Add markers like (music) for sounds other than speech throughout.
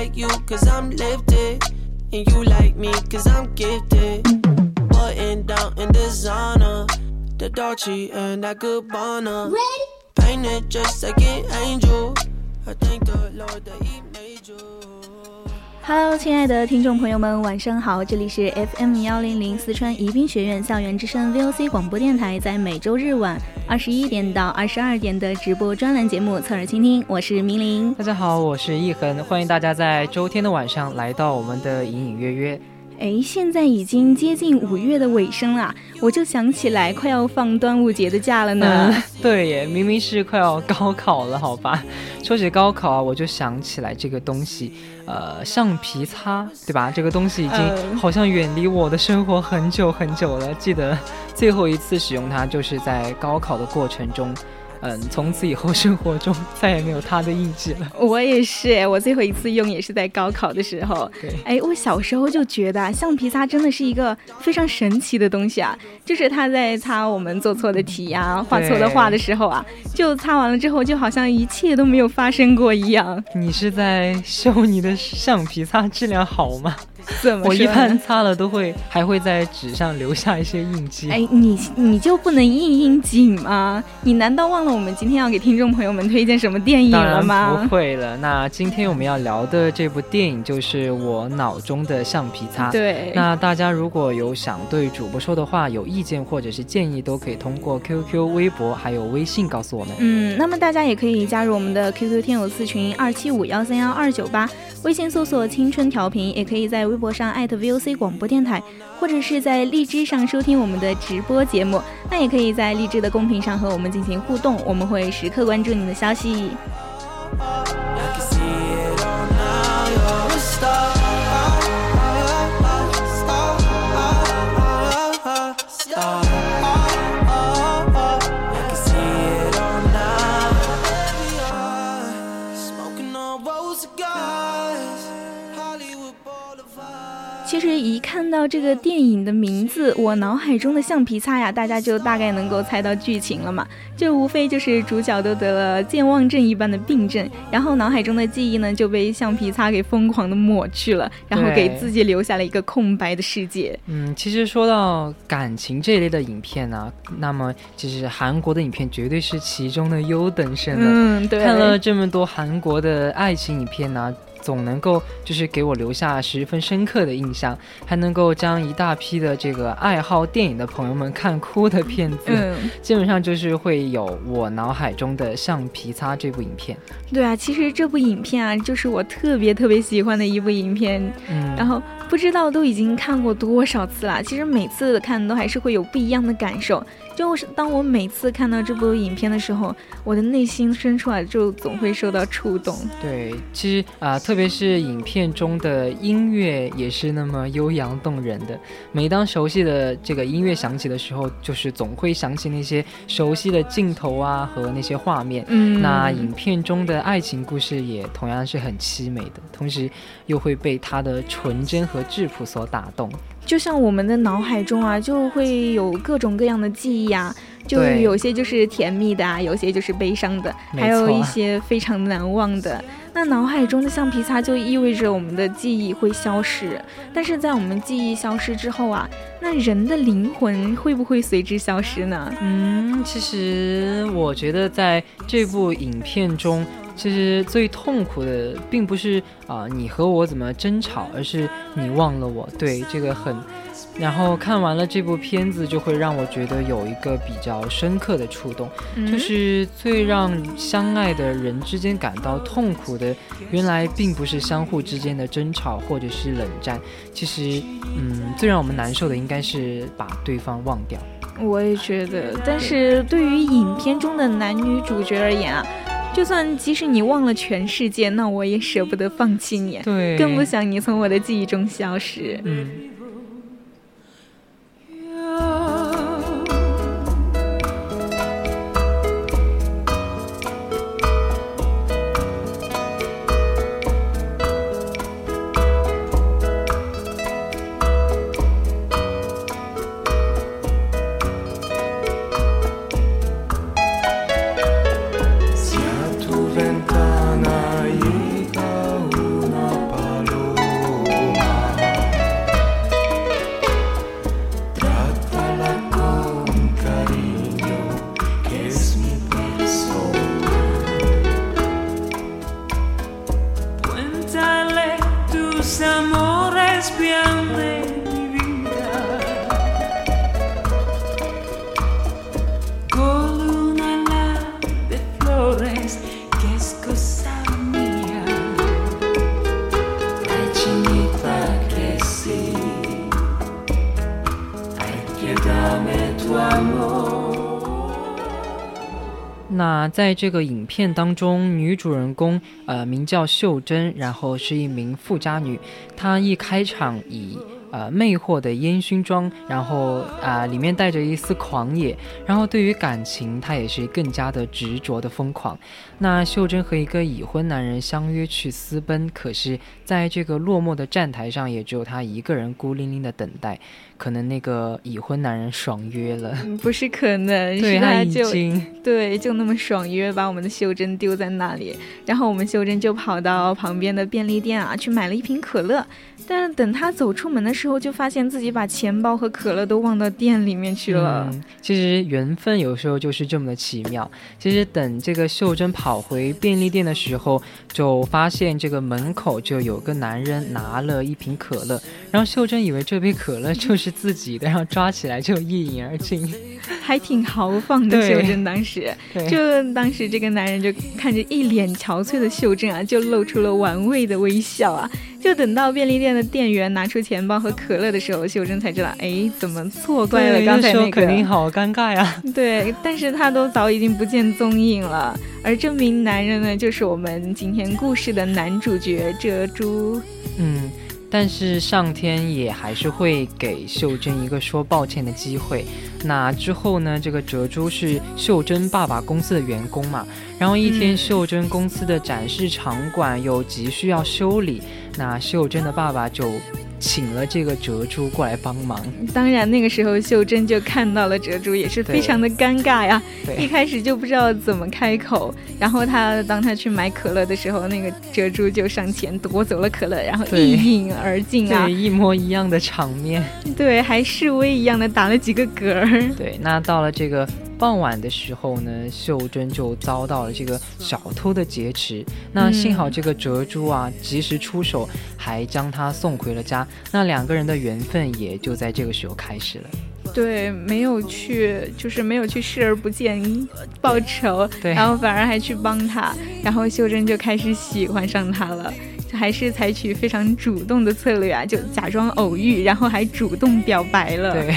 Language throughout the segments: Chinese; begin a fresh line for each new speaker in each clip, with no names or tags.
Like you cause I'm lifted. And you like me cause I'm gifted. Button down in designer. The Dolce and that Gabbana. Ready? Painted just like an angel. I thank the Lord that he made you. Hello，亲爱的听众朋友们，晚上好！这里是 FM 幺零零四川宜宾学院校园之声 VOC 广播电台，在每周日晚二十一点到二十二点的直播专栏节目《侧耳倾听》，我是明玲。
大家好，我是易恒，欢迎大家在周天的晚上来到我们的隐隐约约。
哎，现在已经接近五月的尾声了，我就想起来快要放端午节的假了呢。(laughs)
对耶，明明是快要高考了，好吧？说起高考啊，我就想起来这个东西，呃，橡皮擦，对吧？这个东西已经好像远离我的生活很久很久了。记得最后一次使用它，就是在高考的过程中。嗯，从此以后生活中再也没有他的印记了。
我也是，我最后一次用也是在高考的时候。
对，
哎，我小时候就觉得橡皮擦真的是一个非常神奇的东西啊，就是它在擦我们做错的题呀、画错的画的时候啊，就擦完了之后，就好像一切都没有发生过一样。
你是在秀你的橡皮擦质量好吗？
怎么？
我一般擦了都会还会在纸上留下一些印记。
哎，你你就不能印印紧吗？你难道忘了我们今天要给听众朋友们推荐什么电影了
吗？不会了。那今天我们要聊的这部电影就是我脑中的橡皮擦。
对。
那大家如果有想对主播说的话、有意见或者是建议，都可以通过 QQ、微博还有微信告诉我们。
嗯，那么大家也可以加入我们的 QQ 天友四群二七五幺三幺二九八，微信搜索“青春调频”，也可以在微博上艾特 VOC 广播电台，或者是在荔枝上收听我们的直播节目。那也可以在荔枝的公屏上和我们进行互动，我们会时刻关注您的消息。看到这个电影的名字，我脑海中的橡皮擦呀，大家就大概能够猜到剧情了嘛。就无非就是主角都得了健忘症一般的病症，然后脑海中的记忆呢就被橡皮擦给疯狂的抹去了，然后给自己留下了一个空白的世界。
嗯，其实说到感情这一类的影片呢，那么其实韩国的影片绝对是其中的优等生了。
嗯，对。
看了这么多韩国的爱情影片呢。总能够就是给我留下十分深刻的印象，还能够将一大批的这个爱好电影的朋友们看哭的片子，基本上就是会有我脑海中的《橡皮擦》这部影片。
对啊，其实这部影片啊，就是我特别特别喜欢的一部影片。嗯，然后不知道都已经看过多少次了，其实每次看都还是会有不一样的感受。就是当我每次看到这部影片的时候，我的内心深处啊，就总会受到触动。
对，其实啊，特别是影片中的音乐也是那么悠扬动人的。每当熟悉的这个音乐响起的时候，就是总会想起那些熟悉的镜头啊和那些画面。嗯，那影片中的爱情故事也同样是很凄美的，同时又会被它的纯真和质朴所打动。
就像我们的脑海中啊，就会有各种各样的记忆啊，就有些就是甜蜜的啊，有些就是悲伤的，还有一些非常难忘的。那脑海中的橡皮擦就意味着我们的记忆会消失。但是在我们记忆消失之后啊，那人的灵魂会不会随之消失呢？
嗯，其实我觉得在这部影片中。其实最痛苦的并不是啊你和我怎么争吵，而是你忘了我。对这个很，然后看完了这部片子，就会让我觉得有一个比较深刻的触动，就是最让相爱的人之间感到痛苦的，原来并不是相互之间的争吵或者是冷战，其实嗯最让我们难受的应该是把对方忘掉。
我也觉得，但是对于影片中的男女主角而言啊。就算即使你忘了全世界，那我也舍不得放弃你，
对，
更不想你从我的记忆中消失。
嗯。那在这个影片当中，女主人公呃名叫秀珍，然后是一名富家女。她一开场以呃魅惑的烟熏妆，然后啊里面带着一丝狂野，然后对于感情他也是更加的执着的疯狂。那秀珍和一个已婚男人相约去私奔，可是在这个落寞的站台上，也只有他一个人孤零零的等待。可能那个已婚男人爽约了，
不是可能，(laughs)
对
他
就 (laughs)
对就那么爽约，把我们的秀珍丢在那里，然后我们秀珍就跑到旁边的便利店啊去买了一瓶可乐，但等他走出门的时候，就发现自己把钱包和可乐都忘到店里面去了。
其实缘分有时候就是这么的奇妙。其实等这个秀珍跑回便利店的时候，就发现这个门口就有个男人拿了一瓶可乐，然后秀珍以为这杯可乐就是。自己的，然后抓起来就一饮而尽，
还挺豪放的。秀珍当时，就当时这个男人就看着一脸憔悴的秀珍啊，就露出了玩味的微笑啊。就等到便利店的店员拿出钱包和可乐的时候，秀珍才知道，哎，怎么错怪了刚才那个？
肯定好尴尬呀。
对，但是他都早已经不见踪影了。而这名男人呢，就是我们今天故事的男主角哲珠。
嗯。但是上天也还是会给秀珍一个说抱歉的机会。那之后呢？这个哲珠是秀珍爸爸公司的员工嘛？然后一天，秀珍公司的展示场馆有急需要修理，那秀珍的爸爸就。请了这个哲珠过来帮忙。
当然，那个时候秀珍就看到了哲珠，也是非常的尴尬呀。一开始就不知道怎么开口。然后他当他去买可乐的时候，那个哲珠就上前夺走了可乐，然后一饮而尽啊。
对，一模一样的场面。
对，还示威一样的打了几个嗝儿。
对，那到了这个。傍晚的时候呢，秀珍就遭到了这个小偷的劫持。那幸好这个哲珠啊及时出手，还将他送回了家。那两个人的缘分也就在这个时候开始了。
对，没有去，就是没有去视而不见报仇，
对，
然后反而还去帮他，然后秀珍就开始喜欢上他了，还是采取非常主动的策略啊，就假装偶遇，然后还主动表白了。
对。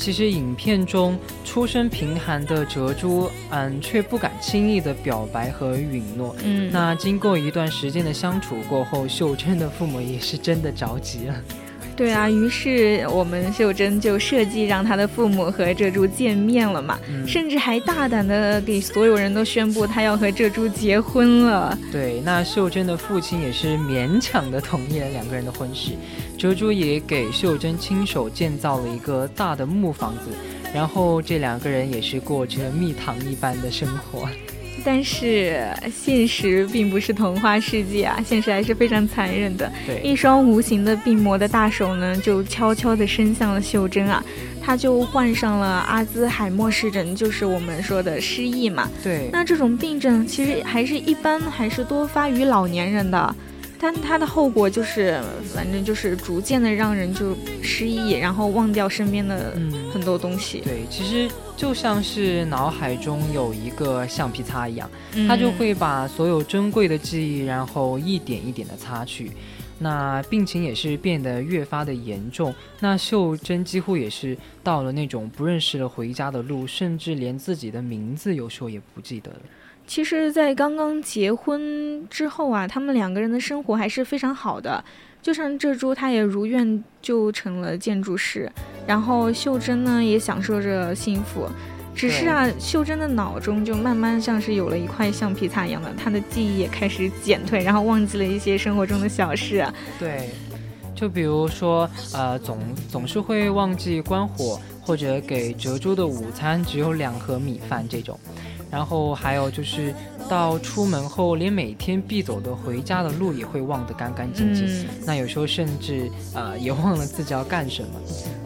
其实影片中出身贫寒的哲珠，嗯，却不敢轻易的表白和允诺。
嗯，
那经过一段时间的相处过后，秀珍的父母也是真的着急了。
对啊，于是我们秀珍就设计让她的父母和这株见面了嘛，甚至还大胆的给所有人都宣布她要和这株结婚了。
对，那秀珍的父亲也是勉强的同意了两个人的婚事，哲珠也给秀珍亲手建造了一个大的木房子，然后这两个人也是过着蜜糖一般的生活。
但是现实并不是童话世界啊，现实还是非常残忍的。
对，
一双无形的病魔的大手呢，就悄悄地伸向了秀珍啊，她就患上了阿兹海默氏症，就是我们说的失忆嘛。
对，
那这种病症其实还是一般，还是多发于老年人的。但它的后果就是，反正就是逐渐的让人就失忆，然后忘掉身边的很多东西。
对，其实就像是脑海中有一个橡皮擦一样，它就会把所有珍贵的记忆，然后一点一点的擦去。那病情也是变得越发的严重。那秀珍几乎也是到了那种不认识了回家的路，甚至连自己的名字有时候也不记得了。
其实，在刚刚结婚之后啊，他们两个人的生活还是非常好的。就像这株，他也如愿就成了建筑师，然后秀珍呢也享受着幸福。只是啊，秀珍的脑中就慢慢像是有了一块橡皮擦一样的，她的记忆也开始减退，然后忘记了一些生活中的小事。
对，就比如说，呃，总总是会忘记关火，或者给哲珠的午餐只有两盒米饭这种。然后还有就是，到出门后，连每天必走的回家的路也会忘得干干净净。那有时候甚至呃，也忘了自己要干什么。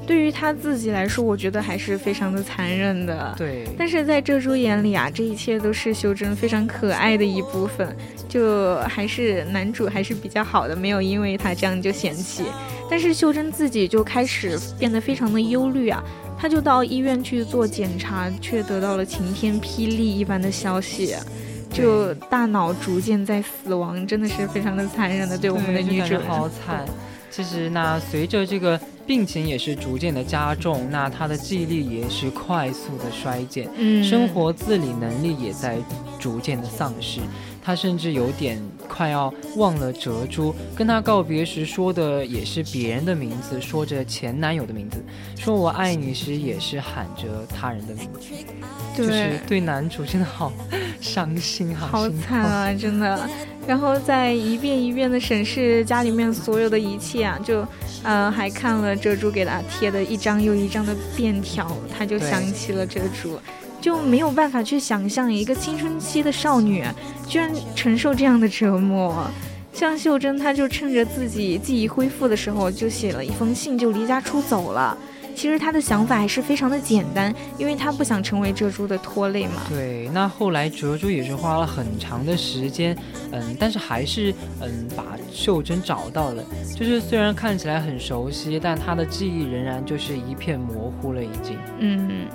对于他自己来说，我觉得还是非常的残忍的。
对。
但是在这株眼里啊，这一切都是修真非常可爱的一部分。就还是男主还是比较好的，没有因为他这样就嫌弃。但是秀珍自己就开始变得非常的忧虑啊。她就到医院去做检查，却得到了晴天霹雳一般的消息，就大脑逐渐在死亡，真的是非常的残忍的，对我们的女主
好惨。其实那随着这个病情也是逐渐的加重，那她的记忆力也是快速的衰减，
嗯，
生活自理能力也在逐渐的丧失。她甚至有点快要忘了哲珠，跟他告别时说的也是别人的名字，说着前男友的名字，说我爱你时也是喊着他人的名字，就是对男主真的好伤心，
好惨啊，真的。然后在一遍一遍的审视家里面所有的一切啊，就，呃，还看了哲珠给他贴的一张又一张的便条，他就想起了哲珠。就没有办法去想象一个青春期的少女居然承受这样的折磨。像秀珍，她就趁着自己记忆恢复的时候，就写了一封信，就离家出走了。其实她的想法还是非常的简单，因为她不想成为哲珠的拖累嘛。
对，那后来哲珠也是花了很长的时间，嗯，但是还是嗯把秀珍找到了。就是虽然看起来很熟悉，但她的记忆仍然就是一片模糊了已经。
嗯。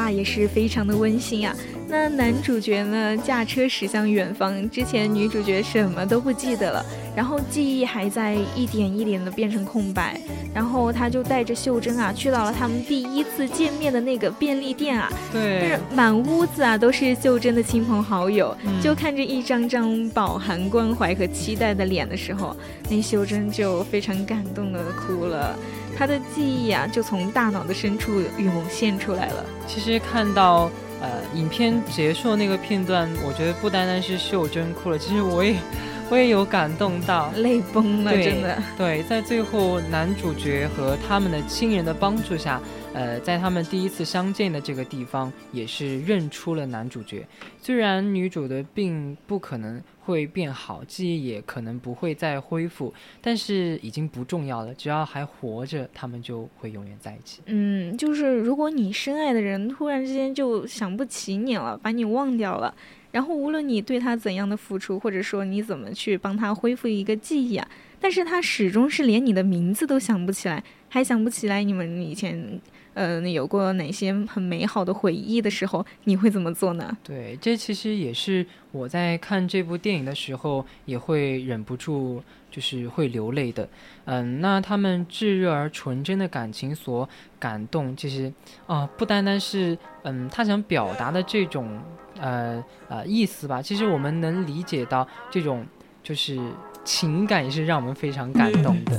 啊，也是非常的温馨啊。那男主角呢，驾车驶向远方，之前女主角什么都不记得了，然后记忆还在一点一点的变成空白，然后他就带着秀珍啊，去到了他们第一次见面的那个便利店啊，
对，
满屋子啊都是秀珍的亲朋好友，就看着一张张饱含关怀和期待的脸的时候，那秀珍就非常感动的哭了。他的记忆啊，就从大脑的深处涌现出来了。
其实看到呃影片结束的那个片段，我觉得不单单是秀珍哭了，其实我也 (laughs) 我也有感动到，
泪崩了，真的。
对，在最后男主角和他们的亲人的帮助下。呃，在他们第一次相见的这个地方，也是认出了男主角。虽然女主的病不可能会变好，记忆也可能不会再恢复，但是已经不重要了。只要还活着，他们就会永远在一起。
嗯，就是如果你深爱的人突然之间就想不起你了，把你忘掉了，然后无论你对他怎样的付出，或者说你怎么去帮他恢复一个记忆啊，但是他始终是连你的名字都想不起来，还想不起来你们以前。嗯，有过哪些很美好的回忆的时候，你会怎么做呢？
对，这其实也是我在看这部电影的时候也会忍不住，就是会流泪的。嗯，那他们炙热而纯真的感情所感动，其实啊，不单单是嗯他想表达的这种呃呃意思吧，其实我们能理解到这种就是。情感也是让我们非常感动的，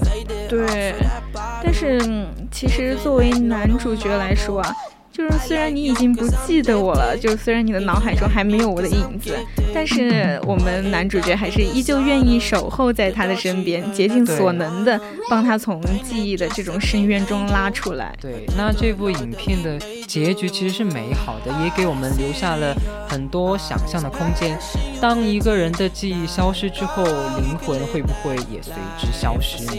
对。但是其实作为男主角来说啊。就是虽然你已经不记得我了，就虽然你的脑海中还没有我的影子，但是我们男主角还是依旧愿意守候在他的身边，竭尽所能的帮他从记忆的这种深渊中拉出来。
对，那这部影片的结局其实是美好的，也给我们留下了很多想象的空间。当一个人的记忆消失之后，灵魂会不会也随之消失呢？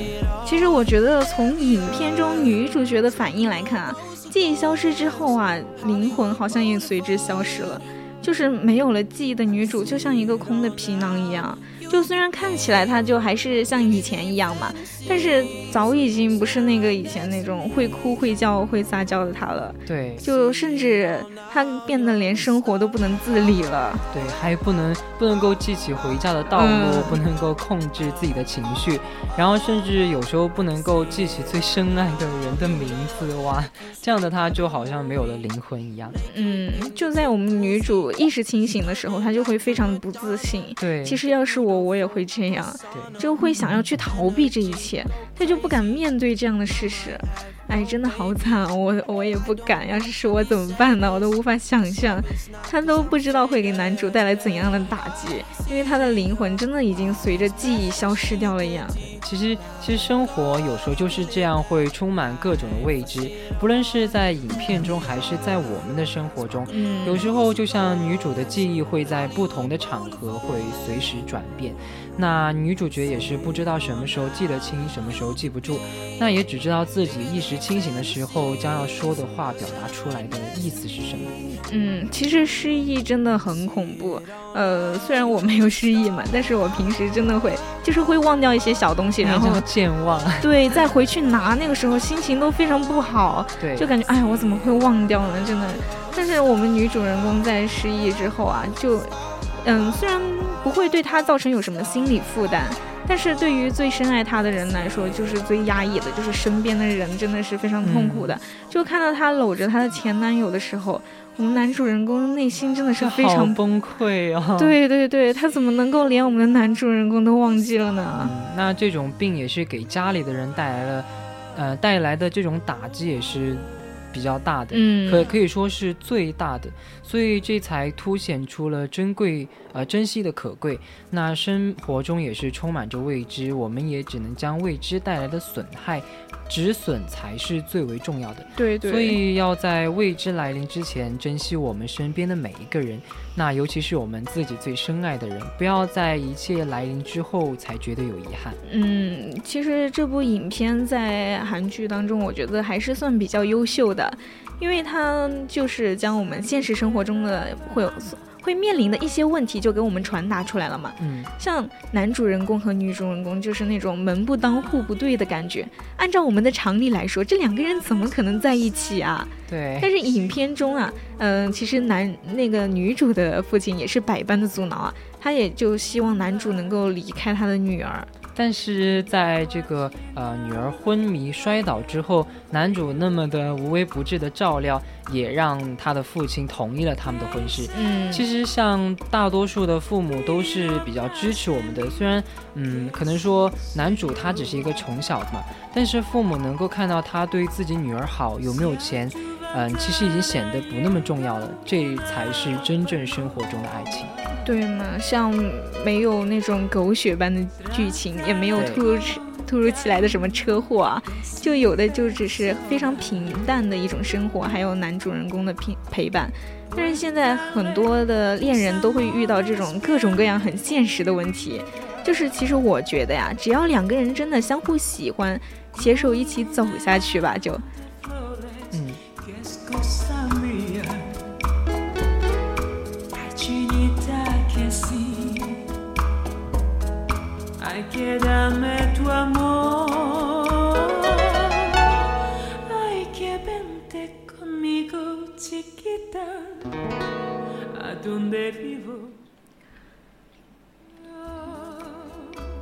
其实我觉得从影片中女主角的反应来看啊。记忆消失之后啊，灵魂好像也随之消失了，就是没有了记忆的女主，就像一个空的皮囊一样。就虽然看起来他就还是像以前一样嘛，但是早已经不是那个以前那种会哭会叫会撒娇的他了。
对，
就甚至他变得连生活都不能自理了。
对，还不能不能够记起回家的道路，不能够控制自己的情绪，然后甚至有时候不能够记起最深爱的人的名字。哇，这样的他就好像没有了灵魂一样。
嗯，就在我们女主意识清醒的时候，她就会非常的不自信。
对，
其实要是我。我也会这样，就会想要去逃避这一切，他就不敢面对这样的事实。哎，真的好惨，我我也不敢。要是是我怎么办呢？我都无法想象，他都不知道会给男主带来怎样的打击，因为他的灵魂真的已经随着记忆消失掉了一样。
其实，其实生活有时候就是这样，会充满各种的未知，不论是在影片中，还是在我们的生活中。嗯，有时候就像女主的记忆会在不同的场合会随时转变。那女主角也是不知道什么时候记得清，什么时候记不住，那也只知道自己意识清醒的时候将要说的话表达出来的意思是什么。
嗯，其实失忆真的很恐怖。呃，虽然我没有失忆嘛，但是我平时真的会，就是会忘掉一些小东西，然后
健忘。
对，再回去拿，那个时候心情都非常不好。(laughs)
对，
就感觉哎，我怎么会忘掉呢？真的。但是我们女主人公在失忆之后啊，就。嗯，虽然不会对她造成有什么心理负担，但是对于最深爱他的人来说，就是最压抑的，就是身边的人真的是非常痛苦的。就看到他搂着他的前男友的时候，我们男主人公内心真的是非常
崩溃啊！
对对对，他怎么能够连我们的男主人公都忘记了呢？
那这种病也是给家里的人带来了，呃，带来的这种打击也是。比较大的，可可以说是最大的，所以这才凸显出了珍贵呃珍惜的可贵。那生活中也是充满着未知，我们也只能将未知带来的损害。止损才是最为重要的，
对对，
所以要在未知来临之前珍惜我们身边的每一个人，那尤其是我们自己最深爱的人，不要在一切来临之后才觉得有遗憾。
嗯，其实这部影片在韩剧当中，我觉得还是算比较优秀的，因为它就是将我们现实生活中的会有。会面临的一些问题就给我们传达出来了嘛。
嗯，
像男主人公和女主人公就是那种门不当户不对的感觉。按照我们的常理来说，这两个人怎么可能在一起啊？
对。
但是影片中啊，嗯，其实男那个女主的父亲也是百般的阻挠啊，他也就希望男主能够离开他的女儿。
但是在这个呃女儿昏迷摔倒之后，男主那么的无微不至的照料，也让他的父亲同意了他们的婚事。
嗯，
其实像大多数的父母都是比较支持我们的，虽然嗯可能说男主他只是一个穷小子嘛，但是父母能够看到他对自己女儿好，有没有钱，嗯，其实已经显得不那么重要了，这才是真正生活中的爱情。
对嘛，像没有那种狗血般的剧情，也没有突如突如其来的什么车祸啊，就有的就只是非常平淡的一种生活，还有男主人公的陪陪伴。但是现在很多的恋人都会遇到这种各种各样很现实的问题，就是其实我觉得呀，只要两个人真的相互喜欢，携手一起走下去吧，就。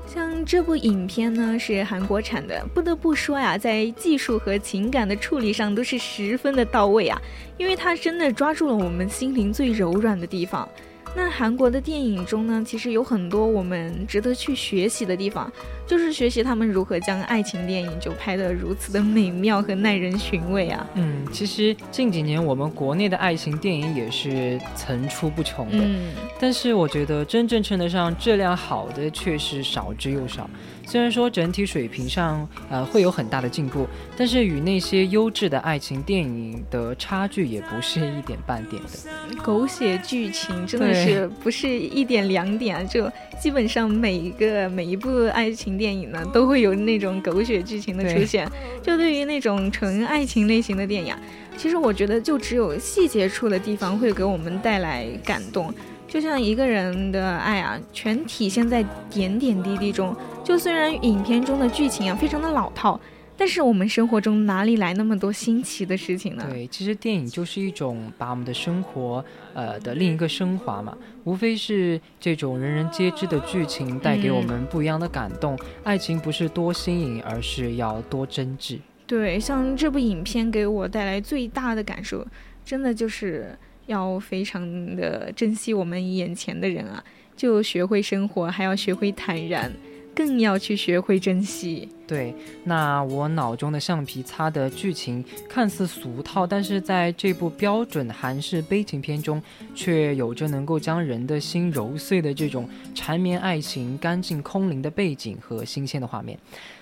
像这部影片呢是韩国产的，不得不说呀，在技术和情感的处理上都是十分的到位啊，因为它真的抓住了我们心灵最柔软的地方。那韩国的电影中呢，其实有很多我们值得去学习的地方，就是学习他们如何将爱情电影就拍得如此的美妙和耐人寻味啊。
嗯，其实近几年我们国内的爱情电影也是层出不穷的，
嗯，
但是我觉得真正称得上质量好的却是少之又少。虽然说整体水平上，呃，会有很大的进步，但是与那些优质的爱情电影的差距也不是一点半点的。
狗血剧情真的是不是一点两点啊？就基本上每一个每一部爱情电影呢，都会有那种狗血剧情的出现。就对于那种纯爱情类型的电影，其实我觉得就只有细节处的地方会给我们带来感动。就像一个人的爱啊，全体现在点点滴滴中。就虽然影片中的剧情啊非常的老套，但是我们生活中哪里来那么多新奇的事情呢？
对，其实电影就是一种把我们的生活，呃的另一个升华嘛。无非是这种人人皆知的剧情带给我们不一样的感动。爱情不是多新颖，而是要多真挚。
对，像这部影片给我带来最大的感受，真的就是。要非常的珍惜我们眼前的人啊，就学会生活，还要学会坦然，更要去学会珍惜。
对，那我脑中的橡皮擦的剧情看似俗套，但是在这部标准韩式悲情片中，却有着能够将人的心揉碎的这种缠绵爱情、干净空灵的背景和新鲜的画面。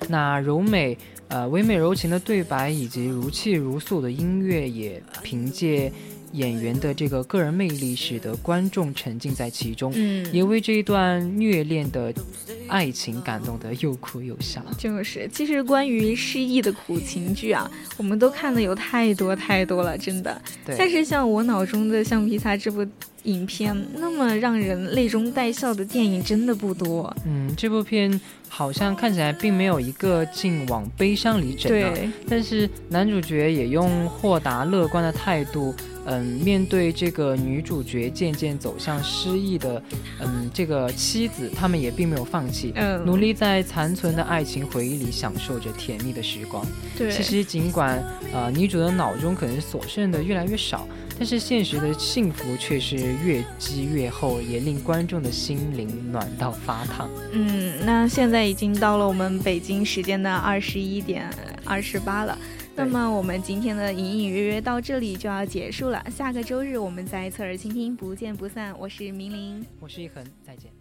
那柔美、呃唯美柔情的对白以及如泣如诉的音乐，也凭借。演员的这个个人魅力，使得观众沉浸在其中，
嗯，
也为这一段虐恋的爱情感动得又哭又笑。
就是，其实关于失忆的苦情剧啊，我们都看的有太多太多了，真的。但是像我脑中的橡皮擦这部影片，那么让人泪中带笑的电影真的不多。
嗯，这部片好像看起来并没有一个劲往悲伤里整啊，但是男主角也用豁达乐观的态度。嗯，面对这个女主角渐渐走向失意的，嗯，这个妻子，他们也并没有放弃，
嗯，
努力在残存的爱情回忆里享受着甜蜜的时光。
对，
其实尽管呃女主的脑中可能所剩的越来越少，但是现实的幸福却是越积越厚，也令观众的心灵暖到发烫。
嗯，那现在已经到了我们北京时间的二十一点二十八了。那么我们今天的隐隐约约到这里就要结束了，下个周日我们再侧耳倾听，不见不散。我是明玲，
我是一恒，再见。